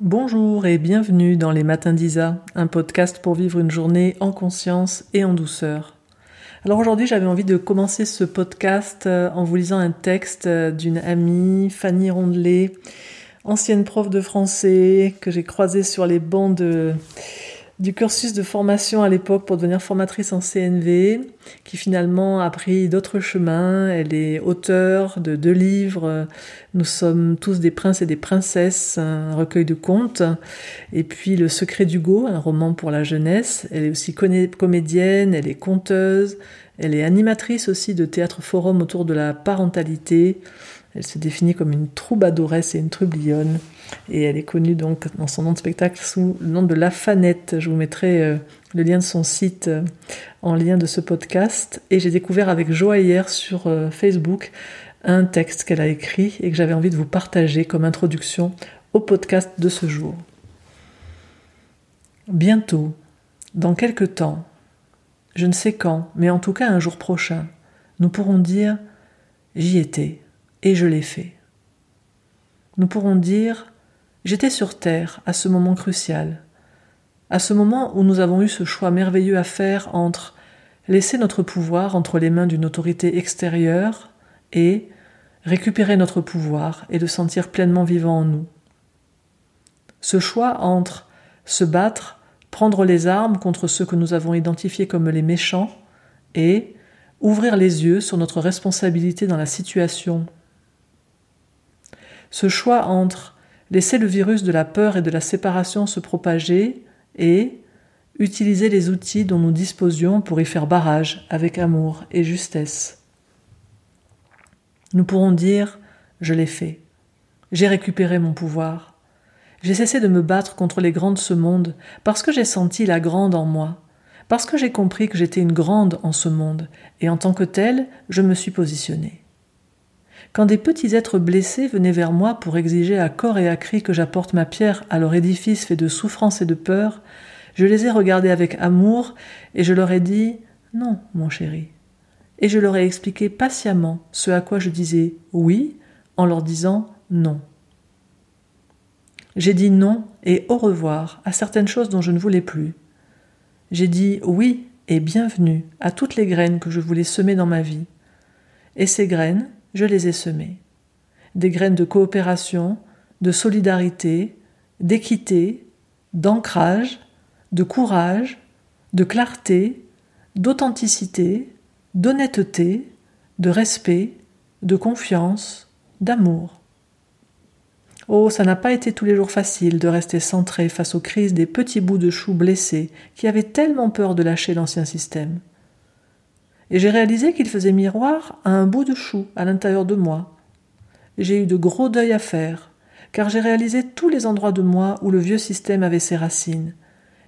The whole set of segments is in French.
Bonjour et bienvenue dans les Matins d'Isa, un podcast pour vivre une journée en conscience et en douceur. Alors aujourd'hui j'avais envie de commencer ce podcast euh, en vous lisant un texte euh, d'une amie, Fanny Rondelet, ancienne prof de français que j'ai croisée sur les bancs de du cursus de formation à l'époque pour devenir formatrice en CNV, qui finalement a pris d'autres chemins. Elle est auteure de deux livres. Nous sommes tous des princes et des princesses, un recueil de contes. Et puis Le secret d'Hugo, un roman pour la jeunesse. Elle est aussi comédienne, elle est conteuse, elle est animatrice aussi de théâtre forum autour de la parentalité. Elle se définit comme une troubadoresse et une trublionne. Et elle est connue donc dans son nom de spectacle sous le nom de La Fanette. Je vous mettrai euh, le lien de son site euh, en lien de ce podcast. Et j'ai découvert avec joie hier sur euh, Facebook un texte qu'elle a écrit et que j'avais envie de vous partager comme introduction au podcast de ce jour. Bientôt, dans quelque temps, je ne sais quand, mais en tout cas un jour prochain, nous pourrons dire J'y étais et je l'ai fait. Nous pourrons dire J'étais sur Terre à ce moment crucial, à ce moment où nous avons eu ce choix merveilleux à faire entre laisser notre pouvoir entre les mains d'une autorité extérieure et récupérer notre pouvoir et le sentir pleinement vivant en nous. Ce choix entre se battre, prendre les armes contre ceux que nous avons identifiés comme les méchants et ouvrir les yeux sur notre responsabilité dans la situation. Ce choix entre laisser le virus de la peur et de la séparation se propager et utiliser les outils dont nous disposions pour y faire barrage avec amour et justesse. Nous pourrons dire Je l'ai fait. J'ai récupéré mon pouvoir. J'ai cessé de me battre contre les grands de ce monde parce que j'ai senti la grande en moi, parce que j'ai compris que j'étais une grande en ce monde, et en tant que telle, je me suis positionnée. Quand des petits êtres blessés venaient vers moi pour exiger à corps et à cri que j'apporte ma pierre à leur édifice fait de souffrance et de peur, je les ai regardés avec amour et je leur ai dit Non, mon chéri. Et je leur ai expliqué patiemment ce à quoi je disais oui en leur disant non. J'ai dit non et au revoir à certaines choses dont je ne voulais plus. J'ai dit oui et bienvenue à toutes les graines que je voulais semer dans ma vie. Et ces graines, je les ai semées. Des graines de coopération, de solidarité, d'équité, d'ancrage, de courage, de clarté, d'authenticité, d'honnêteté, de respect, de confiance, d'amour. Oh, ça n'a pas été tous les jours facile de rester centré face aux crises des petits bouts de choux blessés qui avaient tellement peur de lâcher l'ancien système et j'ai réalisé qu'il faisait miroir à un bout de chou à l'intérieur de moi. J'ai eu de gros deuils à faire, car j'ai réalisé tous les endroits de moi où le vieux système avait ses racines,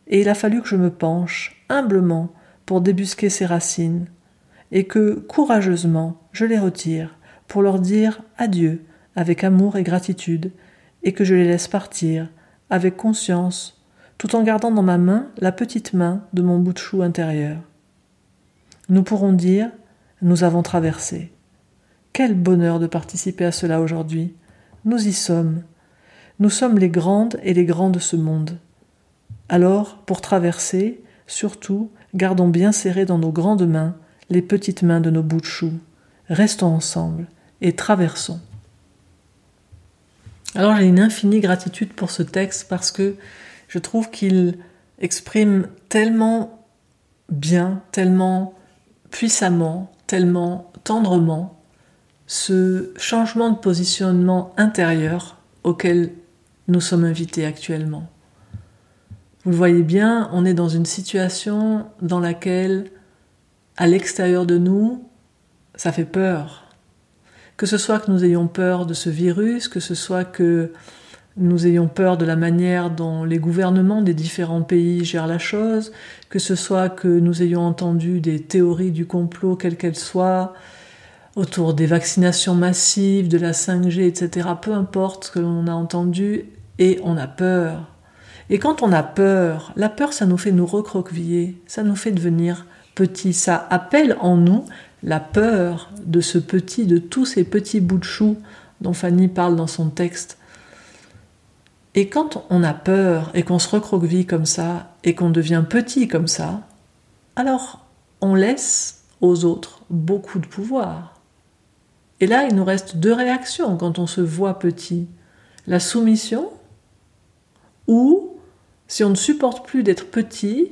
et il a fallu que je me penche, humblement, pour débusquer ces racines, et que, courageusement, je les retire, pour leur dire adieu, avec amour et gratitude, et que je les laisse partir, avec conscience, tout en gardant dans ma main la petite main de mon bout de chou intérieur nous pourrons dire Nous avons traversé. Quel bonheur de participer à cela aujourd'hui. Nous y sommes. Nous sommes les grandes et les grands de ce monde. Alors, pour traverser, surtout, gardons bien serrées dans nos grandes mains les petites mains de nos bouts de choux. Restons ensemble et traversons. Alors j'ai une infinie gratitude pour ce texte parce que je trouve qu'il exprime tellement bien, tellement puissamment, tellement tendrement, ce changement de positionnement intérieur auquel nous sommes invités actuellement. Vous le voyez bien, on est dans une situation dans laquelle, à l'extérieur de nous, ça fait peur. Que ce soit que nous ayons peur de ce virus, que ce soit que nous ayons peur de la manière dont les gouvernements des différents pays gèrent la chose, que ce soit que nous ayons entendu des théories du complot, quelles qu'elles soient, autour des vaccinations massives, de la 5G, etc. Peu importe ce que l'on a entendu, et on a peur. Et quand on a peur, la peur, ça nous fait nous recroqueviller, ça nous fait devenir petits, ça appelle en nous la peur de ce petit, de tous ces petits bouts de chou dont Fanny parle dans son texte Et quand on a peur et qu'on se recroqueville comme ça et qu'on devient petit comme ça, alors on laisse aux autres beaucoup de pouvoir. Et là, il nous reste deux réactions quand on se voit petit. La soumission, ou si on ne supporte plus d'être petit,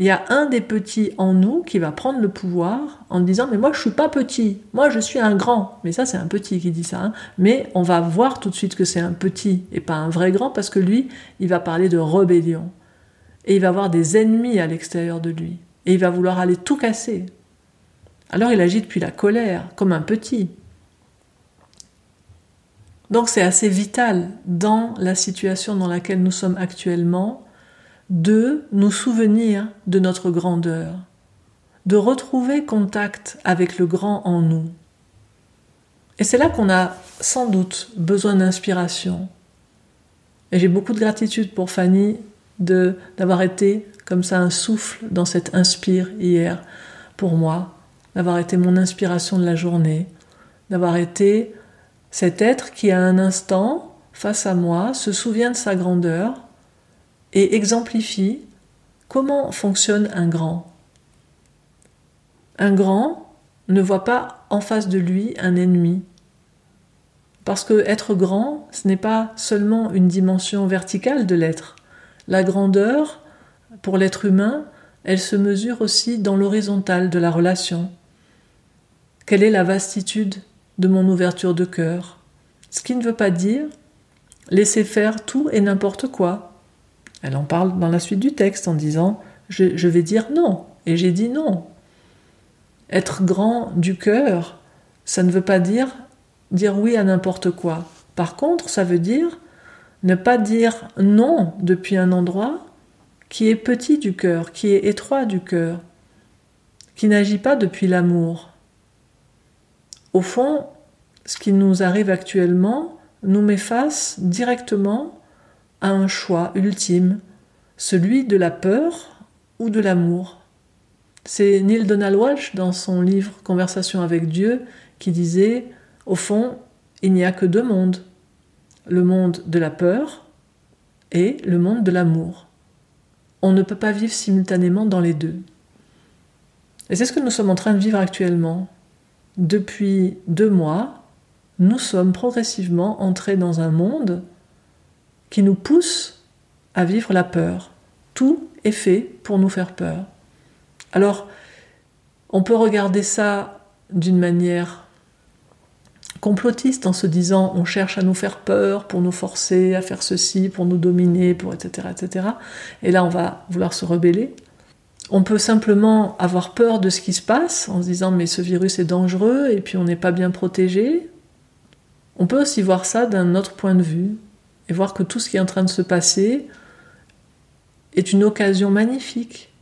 il y a un des petits en nous qui va prendre le pouvoir en disant mais moi je suis pas petit, moi je suis un grand. Mais ça c'est un petit qui dit ça. Hein. Mais on va voir tout de suite que c'est un petit et pas un vrai grand parce que lui il va parler de rébellion et il va avoir des ennemis à l'extérieur de lui et il va vouloir aller tout casser. Alors il agit depuis la colère comme un petit. Donc c'est assez vital dans la situation dans laquelle nous sommes actuellement de nous souvenir de notre grandeur, de retrouver contact avec le grand en nous. Et c'est là qu'on a sans doute besoin d'inspiration. Et j'ai beaucoup de gratitude pour Fanny de d'avoir été comme ça un souffle dans cette inspire hier pour moi, d'avoir été mon inspiration de la journée, d'avoir été cet être qui à un instant face à moi se souvient de sa grandeur et exemplifie comment fonctionne un grand. Un grand ne voit pas en face de lui un ennemi. Parce que être grand, ce n'est pas seulement une dimension verticale de l'être. La grandeur, pour l'être humain, elle se mesure aussi dans l'horizontale de la relation. Quelle est la vastitude de mon ouverture de cœur? Ce qui ne veut pas dire laisser faire tout et n'importe quoi, elle en parle dans la suite du texte en disant je, vais dire non. Et j'ai dit non. Être grand du cœur, ça ne veut pas dire dire oui à n'importe quoi. Par contre, ça veut dire ne pas dire non depuis un endroit qui est petit du cœur, qui est étroit du cœur, qui n'agit pas depuis l'amour. Au fond, ce qui nous arrive actuellement nous met face directement un choix ultime, celui de la peur ou de l'amour. C'est Neil Donald Walsh dans son livre Conversation avec Dieu qui disait Au fond, il n'y a que deux mondes le monde de la peur et le monde de l'amour. On ne peut pas vivre simultanément dans les deux. Et c'est ce que nous sommes en train de vivre actuellement. Depuis deux mois, nous sommes progressivement entrés dans un monde qui nous pousse à vivre la peur. Tout est fait pour nous faire peur. Alors, on peut regarder ça d'une manière complotiste en se disant on cherche à nous faire peur pour nous forcer à faire ceci, pour nous dominer, pour etc. etc. Et là on va vouloir se rebeller. On peut simplement avoir peur de ce qui se passe en se disant mais ce virus est dangereux et puis on n'est pas bien protégé. On peut aussi voir ça d'un autre point de vue, et voir que tout ce qui est en train de se passer est une occasion magnifique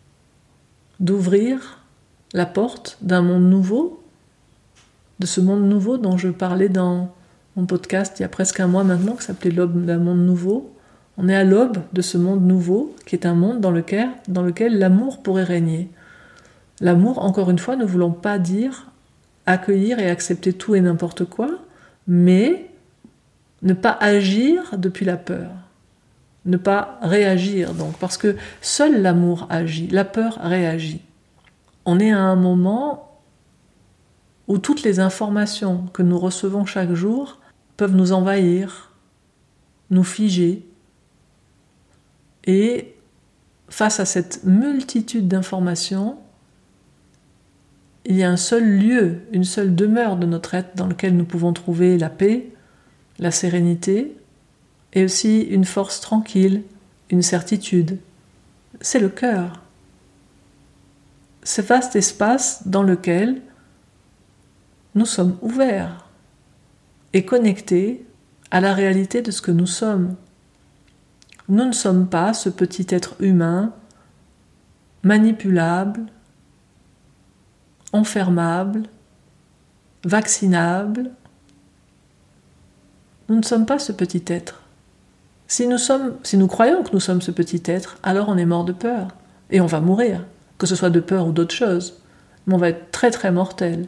d'ouvrir la porte d'un monde nouveau, de ce monde nouveau dont je parlais dans mon podcast il y a presque un mois maintenant, qui s'appelait L'aube d'un monde nouveau. On est à l'aube de ce monde nouveau, qui est un monde dans lequel, dans lequel l'amour pourrait régner. L'amour, encore une fois, ne voulons pas dire accueillir et accepter tout et n'importe quoi, mais ne pas agir depuis la peur. Ne pas réagir, donc, parce que seul l'amour agit, la peur réagit. On est à un moment où toutes les informations que nous recevons chaque jour peuvent nous envahir, nous figer. Et face à cette multitude d'informations, il y a un seul lieu, une seule demeure de notre être dans lequel nous pouvons trouver la paix, la sérénité et aussi une force tranquille, une certitude. C'est le cœur. Ce vaste espace dans lequel nous sommes ouverts et connectés à la réalité de ce que nous sommes. Nous ne sommes pas ce petit être humain manipulable, enfermable, vaccinable, nous ne sommes pas ce petit être. Si nous, sommes, si nous croyons que nous sommes ce petit être, alors on est mort de peur. Et on va mourir, que ce soit de peur ou d'autre chose. Mais on va être très très mortel.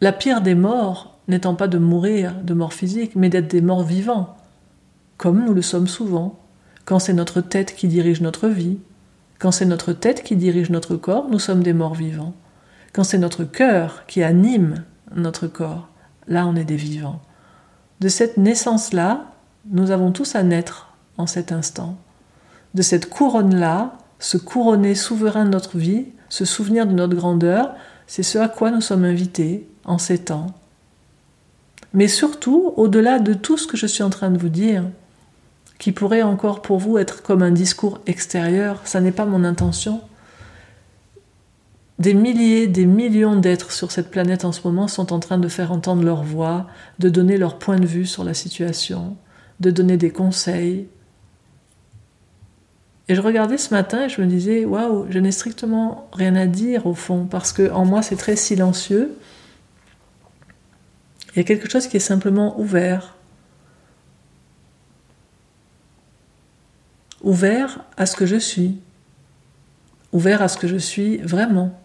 La pire des morts n'étant pas de mourir de mort physique, mais d'être des morts vivants, comme nous le sommes souvent. Quand c'est notre tête qui dirige notre vie, quand c'est notre tête qui dirige notre corps, nous sommes des morts vivants. Quand c'est notre cœur qui anime notre corps, là on est des vivants. De cette naissance-là, nous avons tous à naître en cet instant. De cette couronne-là, ce couronner souverain de notre vie, ce souvenir de notre grandeur, c'est ce à quoi nous sommes invités en ces temps. Mais surtout, au-delà de tout ce que je suis en train de vous dire, qui pourrait encore pour vous être comme un discours extérieur, ça n'est pas mon intention. Des milliers, des millions d'êtres sur cette planète en ce moment sont en train de faire entendre leur voix, de donner leur point de vue sur la situation, de donner des conseils. Et je regardais ce matin et je me disais, waouh, je n'ai strictement rien à dire au fond, parce que en moi c'est très silencieux. Il y a quelque chose qui est simplement ouvert, ouvert à ce que je suis, ouvert à ce que je suis vraiment,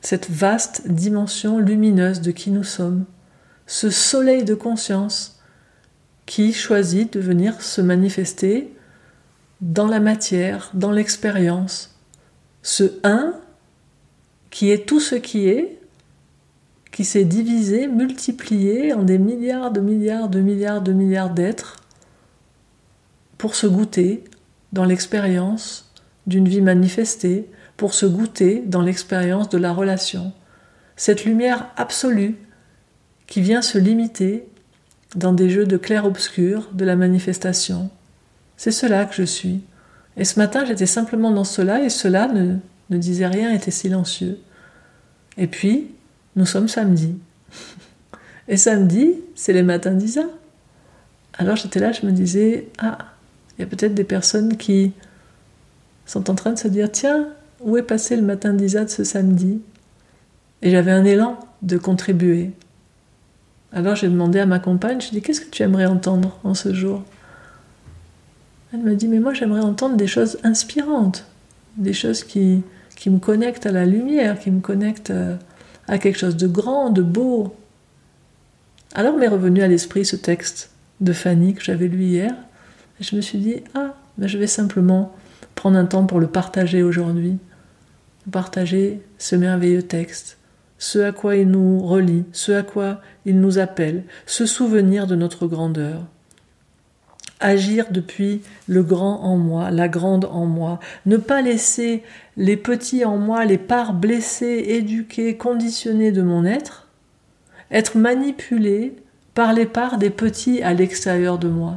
cette vaste dimension lumineuse de qui nous sommes, ce soleil de conscience qui choisit de venir se manifester dans la matière, dans l'expérience, ce un qui est tout ce qui est, qui s'est divisé, multiplié en des milliards de milliards de milliards de milliards d'êtres, pour se goûter dans l'expérience d'une vie manifestée, pour se goûter dans l'expérience de la relation. Cette lumière absolue qui vient se limiter dans des jeux de clair-obscur de la manifestation. C'est cela que je suis. Et ce matin, j'étais simplement dans cela, et cela ne, disait rien, était silencieux. Et puis, nous sommes samedi. Et samedi, c'est les matins d'Isa. Alors j'étais là, je me disais, ah, il y a peut-être des personnes qui sont en train de se dire Tiens, où est passé le matin d'Isa ce samedi? Et j'avais un élan de contribuer. Alors j'ai demandé à ma compagne Je lui Qu'est-ce que tu aimerais entendre en ce jour? Elle m'a dit Mais moi j'aimerais entendre des choses inspirantes, des choses qui, qui me connectent à la lumière, qui me connectent euh, à quelque chose de grand, de beau. Alors m'est revenu à l'esprit ce texte de Fanny que j'avais lu hier et je me suis dit, ah, ben je vais simplement prendre un temps pour le partager aujourd'hui. Partager ce merveilleux texte, ce à quoi il nous relie, ce à quoi il nous appelle, ce souvenir de notre grandeur. Agir depuis le grand en moi, la grande en moi, ne pas laisser les petits en moi, les parts blessées, éduquées, conditionnées de mon être, être manipulé par les parts des petits à l'extérieur de moi.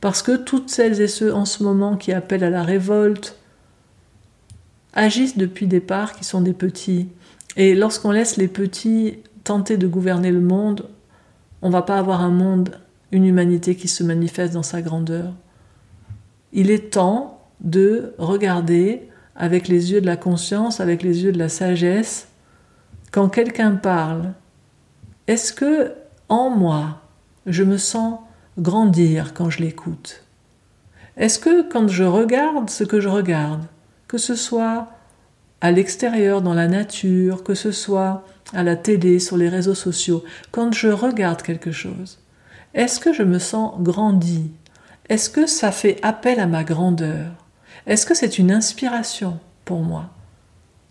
Parce que toutes celles et ceux en ce moment qui appellent à la révolte agissent depuis des parts qui sont des petits. Et lorsqu'on laisse les petits tenter de gouverner le monde, on va pas avoir un monde, une humanité qui se manifeste dans sa grandeur. Il est temps de regarder avec les yeux de la conscience, avec les yeux de la sagesse, quand quelqu'un parle, est-ce que en moi, je me sens grandir quand je l'écoute? Est-ce que quand je regarde ce que je regarde, que ce soit à l'extérieur, dans la nature, que ce soit à la télé, sur les réseaux sociaux, quand je regarde quelque chose, est-ce que je me sens grandi? Est-ce que ça fait appel à ma grandeur? Est-ce que c'est une inspiration pour moi?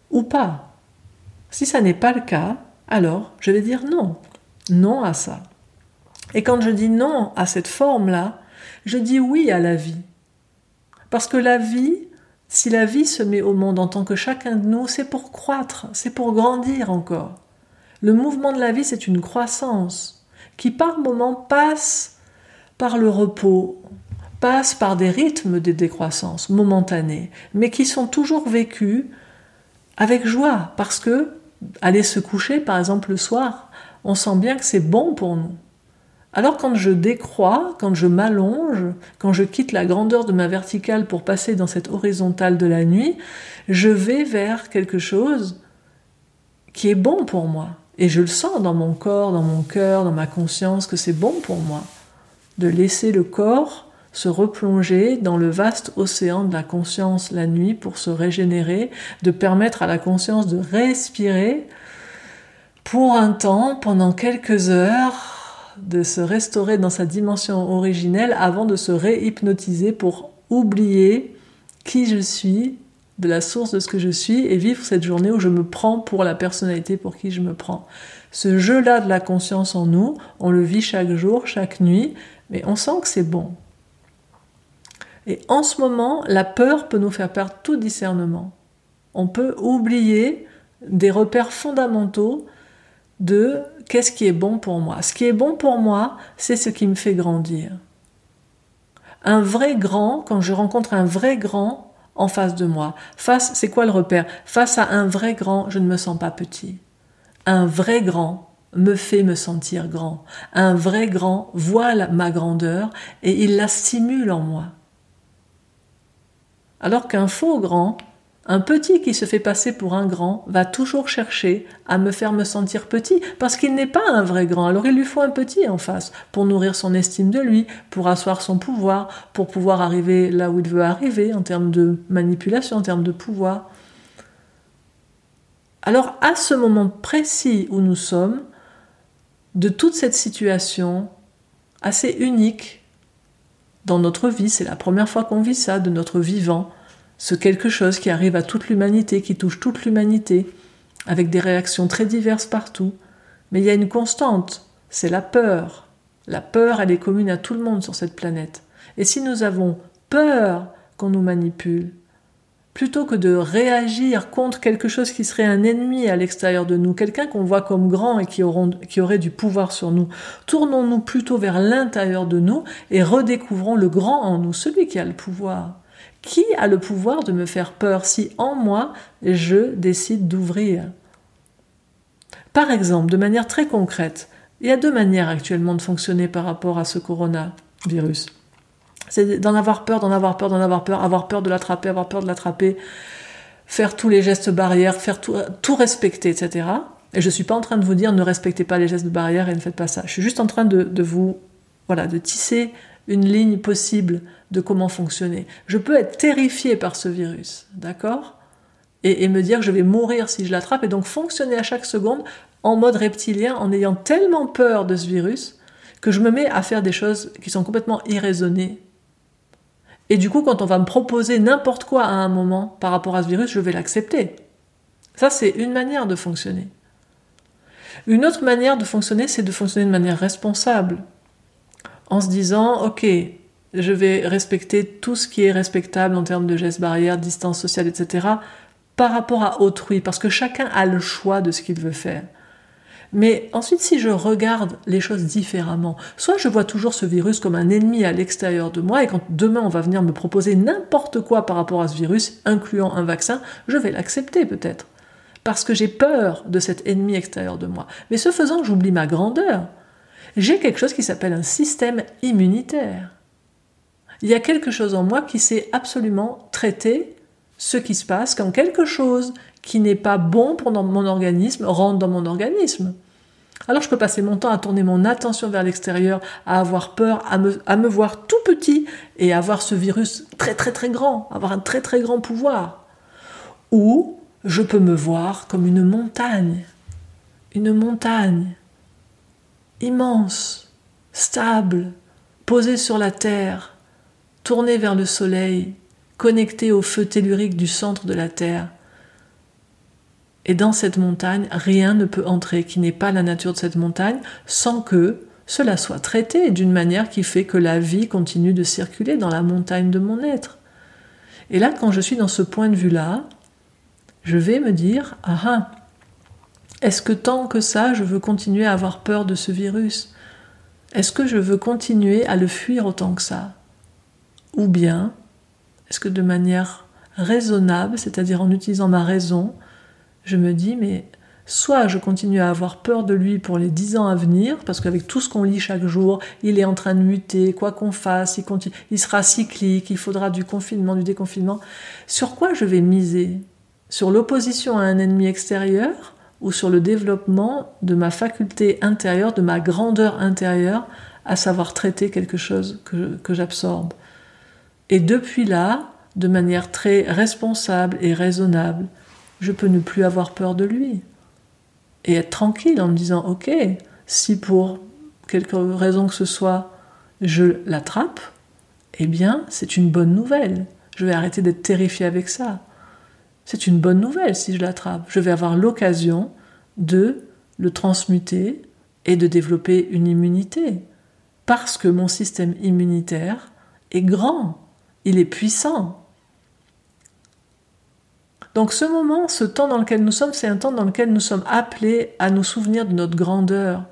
Ou pas? Si ça n'est pas le cas, alors je vais dire non. Non à ça. Et quand je dis non à cette forme-là, je dis oui à la vie. Parce que la vie, si la vie se met au monde en tant que chacun de nous, c'est pour croître, c'est pour grandir encore. Le mouvement de la vie, c'est une croissance qui par moments passe par le repos, passe par des rythmes de décroissance momentanés, mais qui sont toujours vécus avec joie, parce que aller se coucher, par exemple, le soir, on sent bien que c'est bon pour nous. Alors quand je décrois, quand je m'allonge, quand je quitte la grandeur de ma verticale pour passer dans cette horizontale de la nuit, je vais vers quelque chose qui est bon pour moi. Et je le sens dans mon corps, dans mon cœur, dans ma conscience que c'est bon pour moi de laisser le corps se replonger dans le vaste océan de la conscience la nuit pour se régénérer, de permettre à la conscience de respirer pour un temps, pendant quelques heures, de se restaurer dans sa dimension originelle avant de se réhypnotiser pour oublier qui je suis, de la source de ce que je suis, et vivre cette journée où je me prends pour la personnalité pour qui je me prends. Ce jeu-là de la conscience en nous, on le vit chaque jour, chaque nuit, mais on sent que c'est bon. Et en ce moment, la peur peut nous faire perdre tout discernement. On peut oublier des repères fondamentaux de qu'est-ce qui est bon pour moi? Ce qui est bon pour moi, c'est ce qui me fait grandir. Un vrai grand, quand je rencontre un vrai grand en face de moi, face, c'est quoi le repère? Face à un vrai grand, je ne me sens pas petit. Un vrai grand me fait me sentir grand. Un vrai grand voit ma grandeur et il la stimule en moi. Alors qu'un faux grand, un petit qui se fait passer pour un grand va toujours chercher à me faire me sentir petit parce qu'il n'est pas un vrai grand. Alors il lui faut un petit en face pour nourrir son estime de lui, pour asseoir son pouvoir, pour pouvoir arriver là où il veut arriver en termes de manipulation, en termes de pouvoir. Alors à ce moment précis où nous sommes, de toute cette situation assez unique dans notre vie, c'est la première fois qu'on vit ça, de notre vivant, ce quelque chose qui arrive à toute l'humanité, qui touche toute l'humanité, avec des réactions très diverses partout. Mais il y a une constante, c'est la peur. La peur, elle est commune à tout le monde sur cette planète. Et si nous avons peur qu'on nous manipule, plutôt que de réagir contre quelque chose qui serait un ennemi à l'extérieur de nous, quelqu'un qu'on voit comme grand et qui, qui aurait du pouvoir sur nous, tournons-nous plutôt vers l'intérieur de nous et redécouvrons le grand en nous, celui qui a le pouvoir. Qui a le pouvoir de me faire peur si en moi je décide d'ouvrir? Par exemple, de manière très concrète, il y a deux manières actuellement de fonctionner par rapport à ce coronavirus. C'est d'en avoir peur, d'en avoir peur, d'en avoir peur, avoir peur de l'attraper, avoir peur de l'attraper, faire tous les gestes barrières, faire tout, respecter, etc. Et je ne suis pas en train de vous dire ne respectez pas les gestes de barrière et ne faites pas ça. Je suis juste en train de vous, voilà, de tisser une ligne possible de comment fonctionner. Je peux être terrifié par ce virus, d'accord? Et, me dire que je vais mourir si je l'attrape, et donc fonctionner à chaque seconde en mode reptilien, en ayant tellement peur de ce virus, que je me mets à faire des choses qui sont complètement irraisonnées. Et du coup, quand on va me proposer n'importe quoi à un moment par rapport à ce virus, je vais l'accepter. Ça, c'est une manière de fonctionner. Une autre manière de fonctionner, c'est de fonctionner de manière responsable en se disant, ok, je vais respecter tout ce qui est respectable en termes de gestes barrières, distance sociale, etc., par rapport à autrui, parce que chacun a le choix de ce qu'il veut faire. Mais ensuite, si je regarde les choses différemment, soit je vois toujours ce virus comme un ennemi à l'extérieur de moi, et quand demain on va venir me proposer n'importe quoi par rapport à ce virus, incluant un vaccin, je vais l'accepter peut-être. Parce que j'ai peur de cet ennemi extérieur de moi. Mais ce faisant, j'oublie ma grandeur j'ai quelque chose qui s'appelle un système immunitaire. Il y a quelque chose en moi qui sait absolument traiter ce qui se passe quand quelque chose qui n'est pas bon pour mon organisme rentre dans mon organisme. Alors je peux passer mon temps à tourner mon attention vers l'extérieur, à avoir peur, à me, à me voir tout petit et avoir ce virus très très très grand, avoir un très très grand pouvoir. Ou je peux me voir comme une montagne, une montagne immense, stable, posé sur la terre, tourné vers le soleil, connecté au feu tellurique du centre de la terre. Et dans cette montagne, rien ne peut entrer qui n'est pas la nature de cette montagne sans que cela soit traité d'une manière qui fait que la vie continue de circuler dans la montagne de mon être. Et là, quand je suis dans ce point de vue-là, je vais me dire, ah ah, est-ce que tant que ça, je veux continuer à avoir peur de ce virus? Est-ce que je veux continuer à le fuir autant que ça? Ou bien, est-ce que de manière raisonnable, c'est-à-dire en utilisant ma raison, je me dis, mais soit je continue à avoir peur de lui pour les dix ans à venir, parce qu'avec tout ce qu'on lit chaque jour, il est en train de muter, quoi qu'on fasse, il, il sera cyclique, il faudra du confinement, du déconfinement. Sur quoi je vais miser? Sur l'opposition à un ennemi extérieur ou sur le développement de ma faculté intérieure, de ma grandeur intérieure, à savoir traiter quelque chose que, que j'absorbe. Et depuis là, de manière très responsable et raisonnable, je peux ne plus avoir peur de lui. Et être tranquille en me disant, ok, si pour quelque raison que ce soit, je l'attrape, eh bien, c'est une bonne nouvelle. Je vais arrêter d'être terrifié avec ça. C'est une bonne nouvelle si je l'attrape. Je vais avoir l'occasion de le transmuter et de développer une immunité. Parce que mon système immunitaire est grand, il est puissant. Donc ce moment, ce temps dans lequel nous sommes, c'est un temps dans lequel nous sommes appelés à nous souvenir de notre grandeur,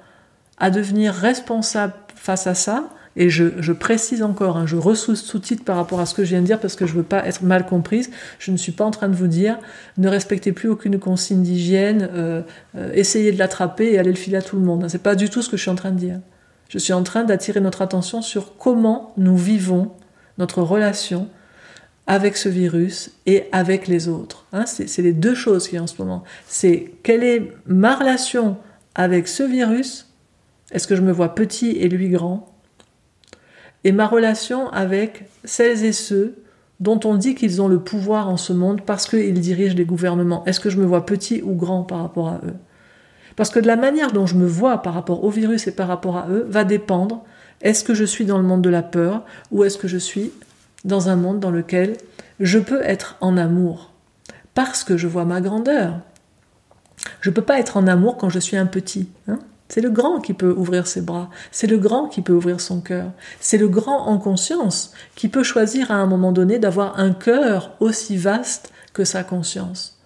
à devenir responsables face à ça. Et je, précise encore, hein, je ressous-titre par rapport à ce que je viens de dire parce que je ne veux pas être mal comprise. Je ne suis pas en train de vous dire ne respectez plus aucune consigne d'hygiène, euh, euh, essayez de l'attraper et allez le filer à tout le monde. Ce n'est pas du tout ce que je suis en train de dire. Je suis en train d'attirer notre attention sur comment nous vivons notre relation avec ce virus et avec les autres. Hein. c'est les deux choses qui en ce moment. C'est quelle est ma relation avec ce virus? Est-ce que je me vois petit et lui grand? Et ma relation avec celles et ceux dont on dit qu'ils ont le pouvoir en ce monde parce qu'ils dirigent les gouvernements. Est-ce que je me vois petit ou grand par rapport à eux? Parce que de la manière dont je me vois par rapport au virus et par rapport à eux va dépendre est-ce que je suis dans le monde de la peur ou est-ce que je suis dans un monde dans lequel je peux être en amour? Parce que je vois ma grandeur. Je ne peux pas être en amour quand je suis un petit. Hein. C'est le grand qui peut ouvrir ses bras, c'est le grand qui peut ouvrir son cœur, c'est le grand en conscience qui peut choisir à un moment donné d'avoir un cœur aussi vaste que sa conscience.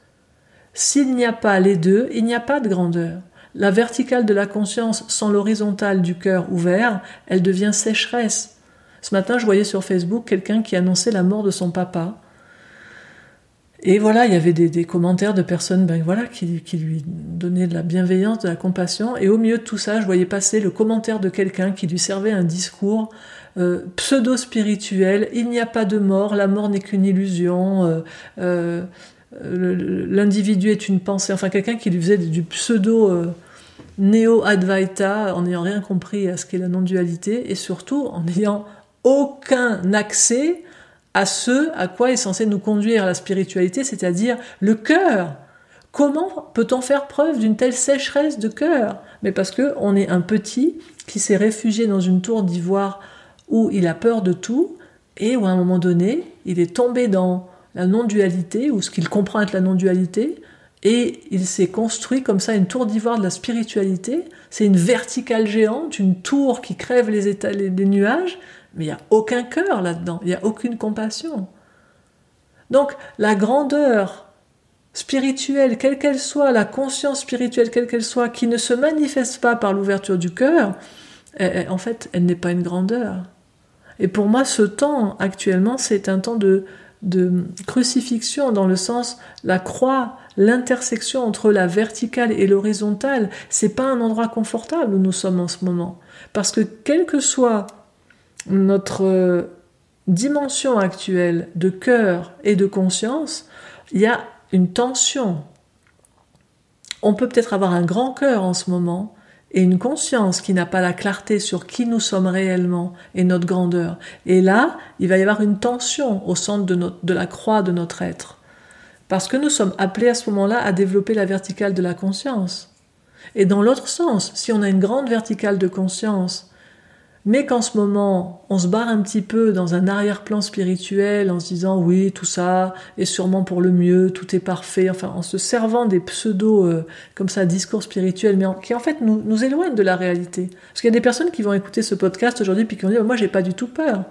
S'il n'y a pas les deux, il n'y a pas de grandeur. La verticale de la conscience sans l'horizontale du cœur ouvert, elle devient sécheresse. Ce matin, je voyais sur Facebook quelqu'un qui annonçait la mort de son papa. Et voilà, il y avait des, commentaires de personnes ben voilà, qui, lui donnaient de la bienveillance, de la compassion. Et au milieu de tout ça, je voyais passer le commentaire de quelqu'un qui lui servait un discours euh, pseudo-spirituel. Il n'y a pas de mort, la mort n'est qu'une illusion. Euh, euh, l'individu est une pensée. Enfin, quelqu'un qui lui faisait du pseudo néo-advaita en n'ayant rien compris à ce qu'est la non-dualité et surtout en ayant aucun accès à ce à quoi est censé nous conduire la spiritualité, c'est-à-dire le cœur. Comment peut-on faire preuve d'une telle sécheresse de cœur? Mais parce que on est un petit qui s'est réfugié dans une tour d'ivoire où il a peur de tout et où à un moment donné, il est tombé dans la non-dualité ou ce qu'il comprend être la non-dualité et il s'est construit comme ça une tour d'ivoire de la spiritualité. C'est une verticale géante, une tour qui crève les, les nuages, mais il n'y a aucun cœur là-dedans, il n'y a aucune compassion. Donc la grandeur spirituelle, quelle qu'elle soit, la conscience spirituelle, quelle qu'elle soit, qui ne se manifeste pas par l'ouverture du cœur, en fait, elle n'est pas une grandeur. Et pour moi, ce temps actuellement, c'est un temps de, de crucifixion dans le sens la croix, l'intersection entre la verticale et l'horizontale. C'est pas un endroit confortable où nous sommes en ce moment, parce que quel que soit notre euh, dimension actuelle de cœur et de conscience, il y a une tension. On peut peut-être avoir un grand cœur en ce moment et une conscience qui n'a pas la clarté sur qui nous sommes réellement et notre grandeur. Et là, il va y avoir une tension au centre de, de la croix de notre être. Parce que nous sommes appelés à ce moment-là à développer la verticale de la conscience. Et dans l'autre sens, si on a une grande verticale de conscience mais qu'en ce moment, on se barre un petit peu dans un arrière-plan spirituel en se disant oui, tout ça est sûrement pour le mieux, tout est parfait, enfin en se servant des pseudo euh, comme ça discours spirituels, mais qui en fait nous, nous éloignent de la réalité. Parce qu'il y a des personnes qui vont écouter ce podcast aujourd'hui puis qui vont dire moi j'ai pas du tout peur,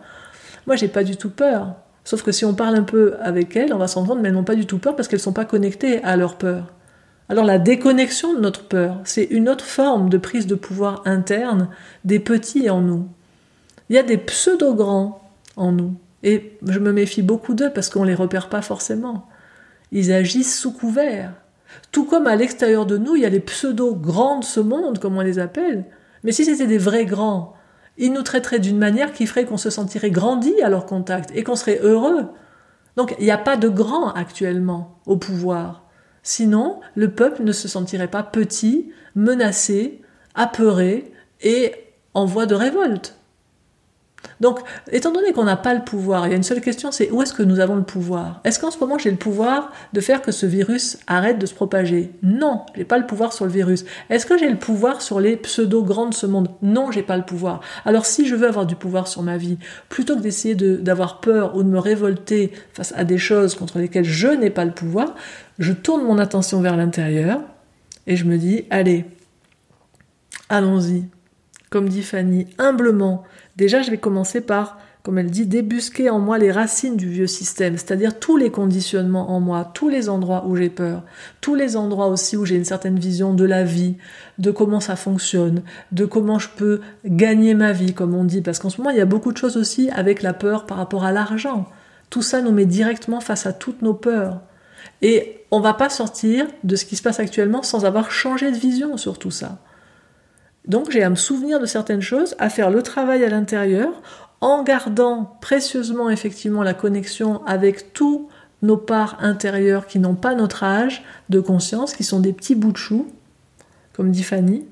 moi j'ai pas du tout peur. Sauf que si on parle un peu avec elles, on va s'en rendre mais elles n'ont pas du tout peur parce qu'elles sont pas connectées à leur peur. Alors la déconnexion de notre peur, c'est une autre forme de prise de pouvoir interne des petits en nous. Il y a des pseudo-grands en nous. Et je me méfie beaucoup d'eux parce qu'on ne les repère pas forcément. Ils agissent sous couvert. Tout comme à l'extérieur de nous, il y a les pseudo-grands de ce monde, comme on les appelle. Mais si c'était des vrais grands, ils nous traiteraient d'une manière qui ferait qu'on se sentirait grandi à leur contact et qu'on serait heureux. Donc il n'y a pas de grands actuellement au pouvoir. Sinon, le peuple ne se sentirait pas petit, menacé, apeuré et en voie de révolte. Donc, étant donné qu'on n'a pas le pouvoir, il y a une seule question, c'est où est-ce que nous avons le pouvoir? Est-ce qu'en ce moment j'ai le pouvoir de faire que ce virus arrête de se propager? Non, j'ai pas le pouvoir sur le virus. Est-ce que j'ai le pouvoir sur les pseudo grands de ce monde? Non, j'ai pas le pouvoir. Alors si je veux avoir du pouvoir sur ma vie, plutôt que d'essayer d'avoir peur ou de me révolter face à des choses contre lesquelles je n'ai pas le pouvoir, je tourne mon attention vers l'intérieur et je me dis, allez, allons-y. Comme dit Fanny, humblement, Déjà, je vais commencer par, comme elle dit, débusquer en moi les racines du vieux système, c'est-à-dire tous les conditionnements en moi, tous les endroits où j'ai peur, tous les endroits aussi où j'ai une certaine vision de la vie, de comment ça fonctionne, de comment je peux gagner ma vie, comme on dit, parce qu'en ce moment, il y a beaucoup de choses aussi avec la peur par rapport à l'argent. Tout ça nous met directement face à toutes nos peurs. Et on va pas sortir de ce qui se passe actuellement sans avoir changé de vision sur tout ça. Donc j'ai à me souvenir de certaines choses, à faire le travail à l'intérieur, en gardant précieusement effectivement la connexion avec tous nos parts intérieures qui n'ont pas notre âge de conscience, qui sont des petits bouts de chou, comme dit Fanny.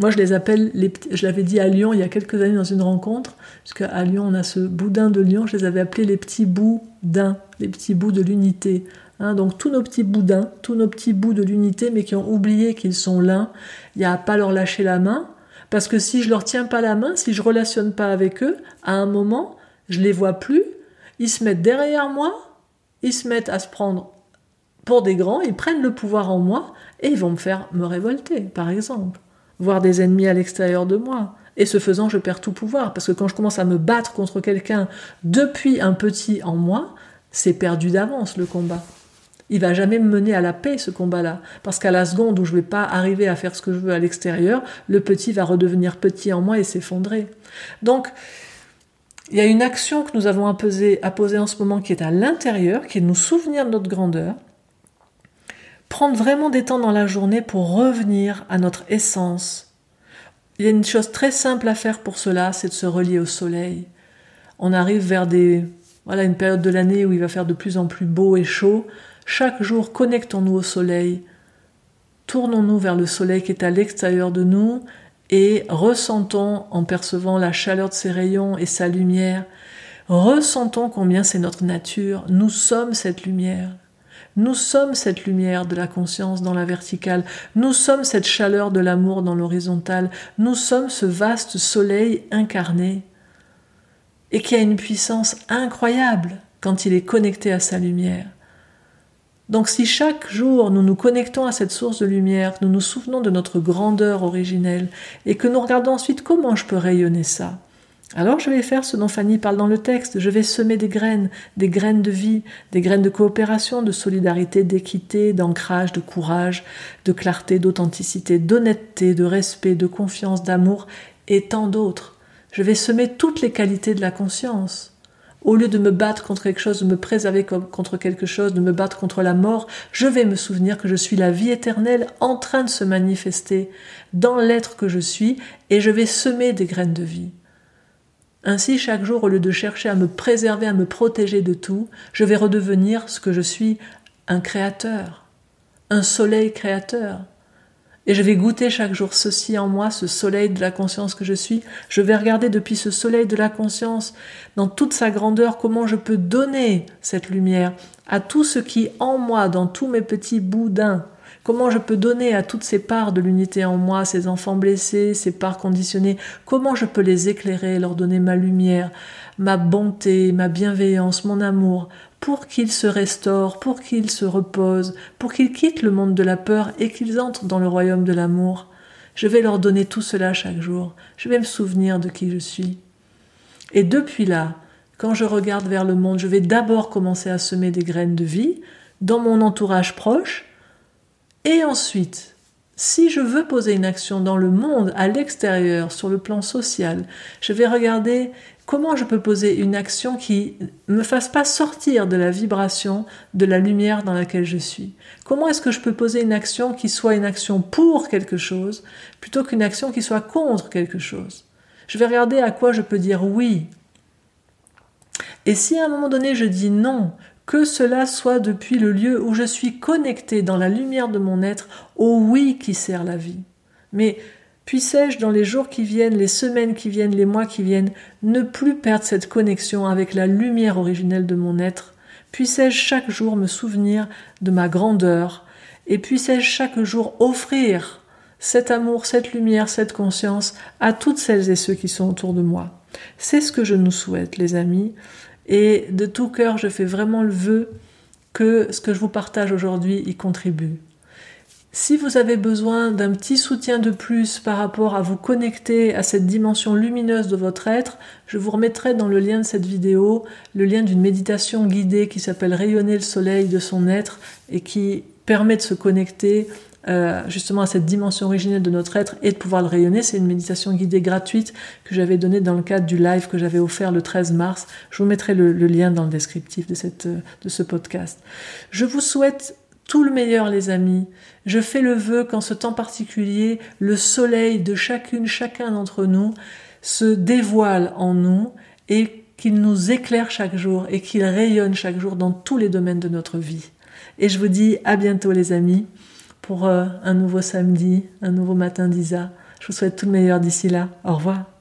Moi, je les appelle, les, je l'avais dit à Lyon il y a quelques années dans une rencontre, parce qu'à Lyon, on a ce boudin de Lyon, je les avais appelés les petits bouts d'un, les petits bouts de l'unité. Hein, donc tous nos petits boudins, tous nos petits bouts de l'unité, mais qui ont oublié qu'ils sont l'un, il n'y a pas leur lâcher la main, parce que si je leur tiens pas la main, si je relationne pas avec eux, à un moment, je les vois plus, ils se mettent derrière moi, ils se mettent à se prendre pour des grands, ils prennent le pouvoir en moi et ils vont me faire me révolter, par exemple, voir des ennemis à l'extérieur de moi. Et ce faisant, je perds tout pouvoir, parce que quand je commence à me battre contre quelqu'un depuis un petit en moi, c'est perdu d'avance le combat. Il va jamais me mener à la paix ce combat-là, parce qu'à la seconde où je vais pas arriver à faire ce que je veux à l'extérieur, le petit va redevenir petit en moi et s'effondrer. Donc, il y a une action que nous avons à poser, en ce moment qui est à l'intérieur, qui est de nous souvenir de notre grandeur, prendre vraiment des temps dans la journée pour revenir à notre essence. Il y a une chose très simple à faire pour cela, c'est de se relier au soleil. On arrive vers des voilà une période de l'année où il va faire de plus en plus beau et chaud. Chaque jour, connectons-nous au soleil, tournons-nous vers le soleil qui est à l'extérieur de nous et ressentons, en percevant la chaleur de ses rayons et sa lumière, ressentons combien c'est notre nature, nous sommes cette lumière. Nous sommes cette lumière de la conscience dans la verticale, nous sommes cette chaleur de l'amour dans l'horizontale, nous sommes ce vaste soleil incarné et qui a une puissance incroyable quand il est connecté à sa lumière. Donc si chaque jour nous nous connectons à cette source de lumière, nous nous souvenons de notre grandeur originelle, et que nous regardons ensuite comment je peux rayonner ça, alors je vais faire ce dont Fanny parle dans le texte, je vais semer des graines, des graines de vie, des graines de coopération, de solidarité, d'équité, d'ancrage, de courage, de clarté, d'authenticité, d'honnêteté, de respect, de confiance, d'amour, et tant d'autres. Je vais semer toutes les qualités de la conscience. Au lieu de me battre contre quelque chose, de me préserver contre quelque chose, de me battre contre la mort, je vais me souvenir que je suis la vie éternelle en train de se manifester dans l'être que je suis et je vais semer des graines de vie. Ainsi, chaque jour, au lieu de chercher à me préserver, à me protéger de tout, je vais redevenir ce que je suis, un créateur, un soleil créateur, et je vais goûter chaque jour ceci en moi, ce soleil de la conscience que je suis. Je vais regarder depuis ce soleil de la conscience, dans toute sa grandeur, comment je peux donner cette lumière à tout ce qui en moi, dans tous mes petits boudins, comment je peux donner à toutes ces parts de l'unité en moi, ces enfants blessés, ces parts conditionnées, comment je peux les éclairer, leur donner ma lumière, ma bonté, ma bienveillance, mon amour, pour qu'ils se restaurent, pour qu'ils se reposent, pour qu'ils quittent le monde de la peur et qu'ils entrent dans le royaume de l'amour. Je vais leur donner tout cela chaque jour. Je vais me souvenir de qui je suis. Et depuis là, quand je regarde vers le monde, je vais d'abord commencer à semer des graines de vie dans mon entourage proche, et ensuite, si je veux poser une action dans le monde, à l'extérieur, sur le plan social, je vais regarder Comment je peux poser une action qui ne me fasse pas sortir de la vibration de la lumière dans laquelle je suis? Comment est-ce que je peux poser une action qui soit une action pour quelque chose plutôt qu'une action qui soit contre quelque chose? Je vais regarder à quoi je peux dire oui. Et si à un moment donné je dis non, que cela soit depuis le lieu où je suis connecté dans la lumière de mon être au oui qui sert la vie. Mais Puissais-je, dans les jours qui viennent, les semaines qui viennent, les mois qui viennent, ne plus perdre cette connexion avec la lumière originelle de mon être? Puissais-je chaque jour me souvenir de ma grandeur? Et puissais-je chaque jour offrir cet amour, cette lumière, cette conscience à toutes celles et ceux qui sont autour de moi? C'est ce que je nous souhaite, les amis. Et de tout cœur, je fais vraiment le vœu que ce que je vous partage aujourd'hui y contribue. Si vous avez besoin d'un petit soutien de plus par rapport à vous connecter à cette dimension lumineuse de votre être, je vous remettrai dans le lien de cette vidéo le lien d'une méditation guidée qui s'appelle Rayonner le soleil de son être et qui permet de se connecter euh, justement à cette dimension originelle de notre être et de pouvoir le rayonner. C'est une méditation guidée gratuite que j'avais donnée dans le cadre du live que j'avais offert le 13 mars. Je vous mettrai le, lien dans le descriptif de, cette, de ce podcast. Je vous souhaite tout le meilleur, les amis. Je fais le vœu qu'en ce temps particulier, le soleil de chacune, chacun d'entre nous se dévoile en nous et qu'il nous éclaire chaque jour et qu'il rayonne chaque jour dans tous les domaines de notre vie. Et je vous dis à bientôt, les amis, pour euh, un nouveau samedi, un nouveau matin d'Isa. Je vous souhaite tout le meilleur d'ici là. Au revoir.